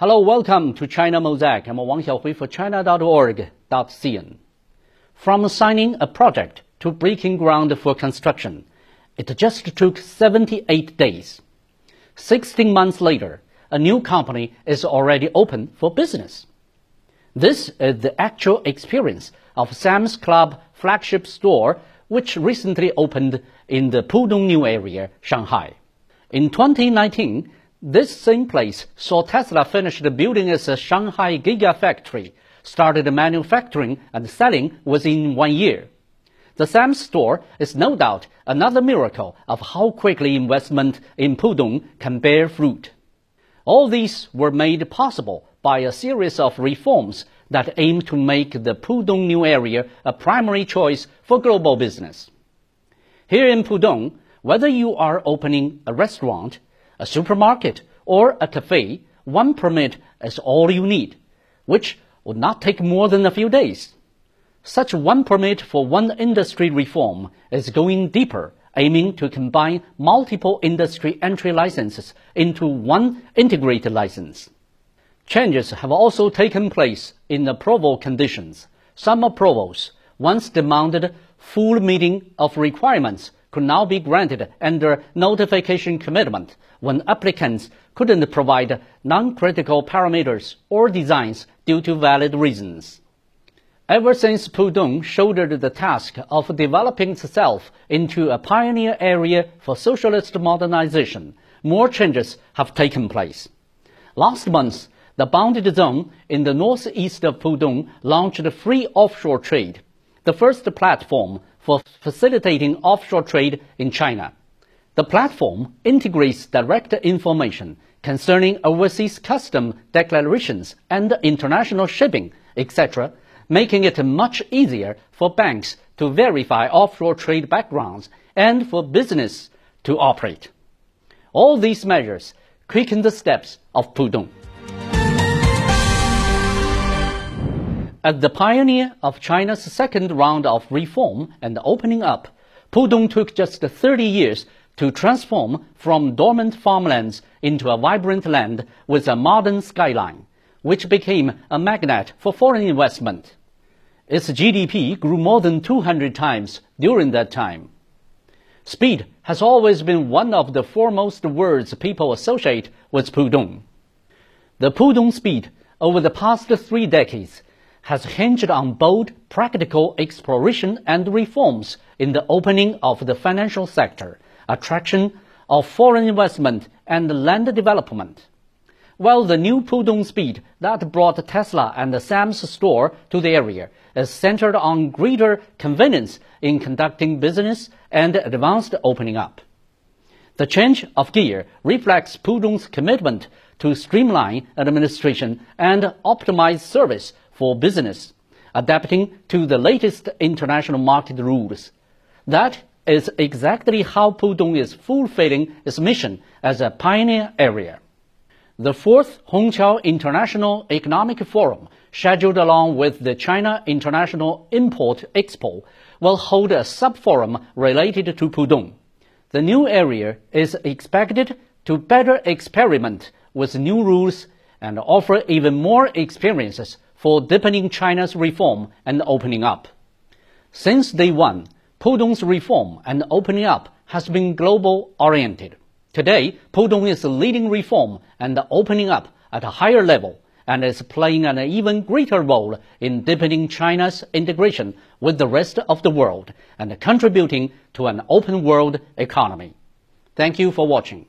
Hello, welcome to China Mosaic. I'm Wang Xiaohui for China.org.cn. From signing a project to breaking ground for construction, it just took 78 days. 16 months later, a new company is already open for business. This is the actual experience of Sam's Club flagship store, which recently opened in the Pudong New Area, Shanghai. In 2019, this same place saw Tesla finish building its Shanghai Gigafactory, started manufacturing and selling within one year. The Sam's store is no doubt another miracle of how quickly investment in Pudong can bear fruit. All these were made possible by a series of reforms that aim to make the Pudong new area a primary choice for global business. Here in Pudong, whether you are opening a restaurant, a supermarket, or a cafe, one permit is all you need, which would not take more than a few days. Such one permit for one industry reform is going deeper, aiming to combine multiple industry entry licenses into one integrated license. Changes have also taken place in approval conditions. Some approvals, once demanded full meeting of requirements, could now be granted under notification commitment when applicants couldn't provide non-critical parameters or designs due to valid reasons. Ever since Pudong shouldered the task of developing itself into a pioneer area for socialist modernization, more changes have taken place. Last month, the bounded zone in the northeast of Pudong launched free offshore trade, the first platform for facilitating offshore trade in China. The platform integrates direct information concerning overseas custom declarations and international shipping, etc., making it much easier for banks to verify offshore trade backgrounds and for business to operate. All these measures quicken the steps of Pudong. As the pioneer of China's second round of reform and opening up, Pudong took just 30 years to transform from dormant farmlands into a vibrant land with a modern skyline, which became a magnet for foreign investment. Its GDP grew more than 200 times during that time. Speed has always been one of the foremost words people associate with Pudong. The Pudong speed over the past three decades has hinged on bold, practical exploration and reforms in the opening of the financial sector, attraction of foreign investment, and land development. While the new Pudong Speed that brought Tesla and Sam's store to the area is centered on greater convenience in conducting business and advanced opening up. The change of gear reflects Pudong's commitment to streamline administration and optimize service for business, adapting to the latest international market rules. That is exactly how Pudong is fulfilling its mission as a pioneer area. The fourth Hongqiao International Economic Forum, scheduled along with the China International Import Expo, will hold a sub-forum related to Pudong. The new area is expected to better experiment with new rules and offer even more experiences for deepening China's reform and opening up. Since day one, Pudong's reform and opening up has been global oriented. Today, Pudong is leading reform and opening up at a higher level and is playing an even greater role in deepening China's integration with the rest of the world and contributing to an open world economy. Thank you for watching.